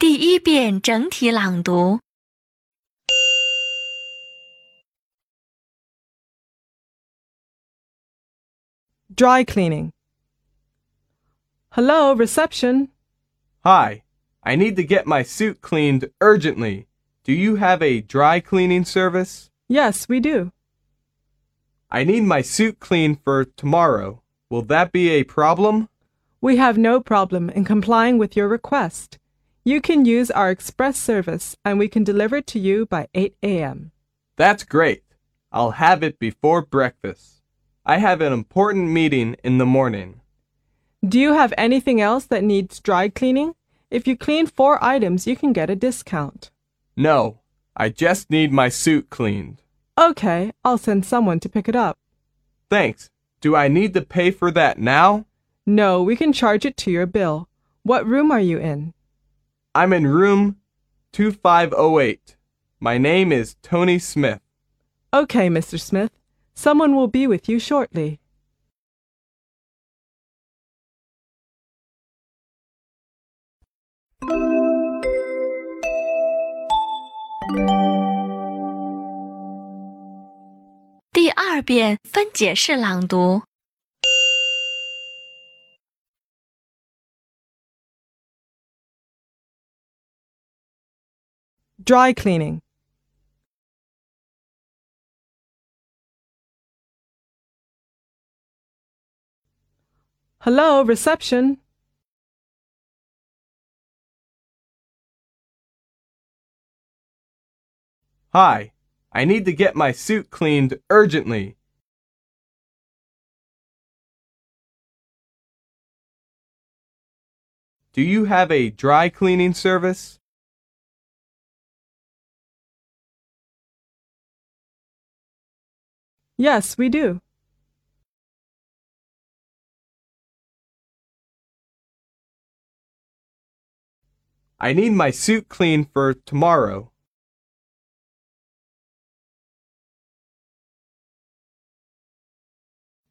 第一遍整体朗读。 Dry cleaning. Hello, reception. Hi, I need to get my suit cleaned urgently. Do you have a dry cleaning service? Yes, we do. I need my suit cleaned for tomorrow. Will that be a problem? We have no problem in complying with your request. You can use our express service and we can deliver it to you by 8 a.m. That's great. I'll have it before breakfast. I have an important meeting in the morning. Do you have anything else that needs dry cleaning? If you clean four items, you can get a discount. No, I just need my suit cleaned. Okay, I'll send someone to pick it up. Thanks. Do I need to pay for that now? No, we can charge it to your bill. What room are you in? I'm in room 2508. My name is Tony Smith. Okay, Mr. Smith. Someone will be with you shortly. Dry cleaning. Hello, reception. Hi, I need to get my suit cleaned urgently. Do you have a dry cleaning service? Yes, we do. I need my suit cleaned for tomorrow.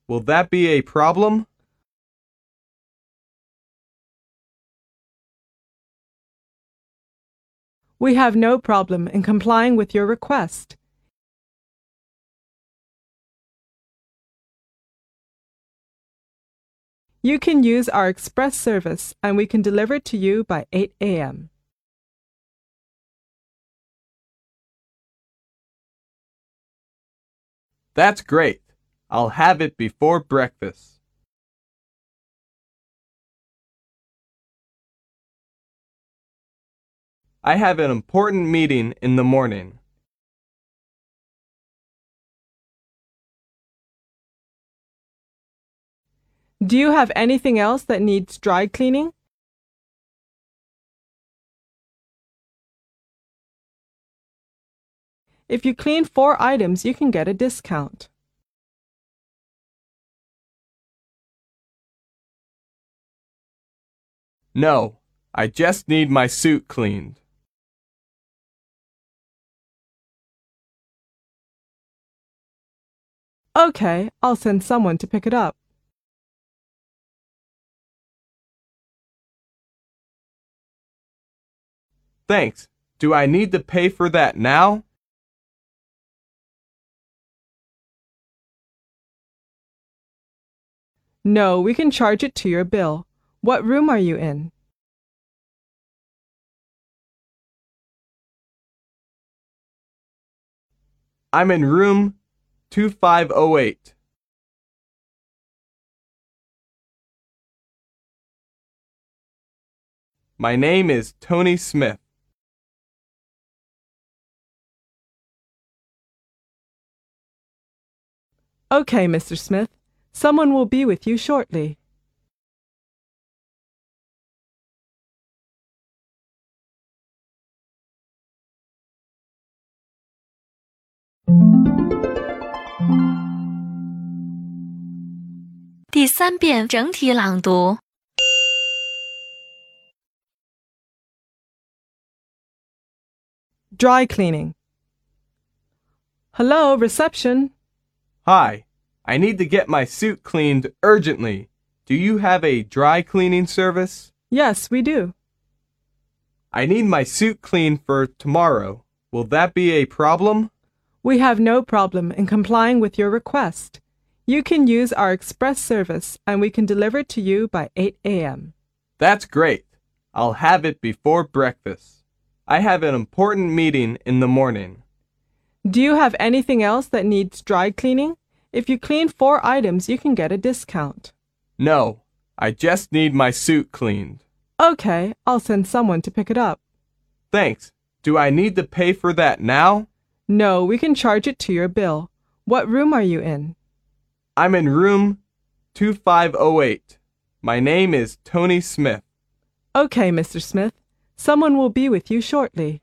Will that be a problem? We have no problem in complying with your request. You can use our express service and we can deliver it to you by 8 a.m. That's great. I'll have it before breakfast. I have an important meeting in the morning. Do you have anything else that needs dry cleaning? If you clean four items, you can get a discount. No, I just need my suit cleaned. Okay, I'll send someone to pick it up. Thanks. Do I need to pay for that now? No, we can charge it to your bill. What room are you in? I'm in room 2508. My name is Tony Smith. Okay, Mr. Smith. Someone will be with you shortly. Dry cleaning. Hello, reception. Hi, I need to get my suit cleaned urgently. Do you have a dry cleaning service? Yes, we do. I need my suit cleaned for tomorrow. Will that be a problem? We have no problem in complying with your request. You can use our express service and we can deliver it to you by 8 a.m. That's great. I'll have it before breakfast. I have an important meeting in the morning. Do you have anything else that needs dry cleaning? If you clean four items, you can get a discount. No, I just need my suit cleaned. Okay, I'll send someone to pick it up. Thanks. Do I need to pay for that now? No, we can charge it to your bill. What room are you in? I'm in room 2508. My name is Tony Smith. Okay, Mr. Smith. Someone will be with you shortly.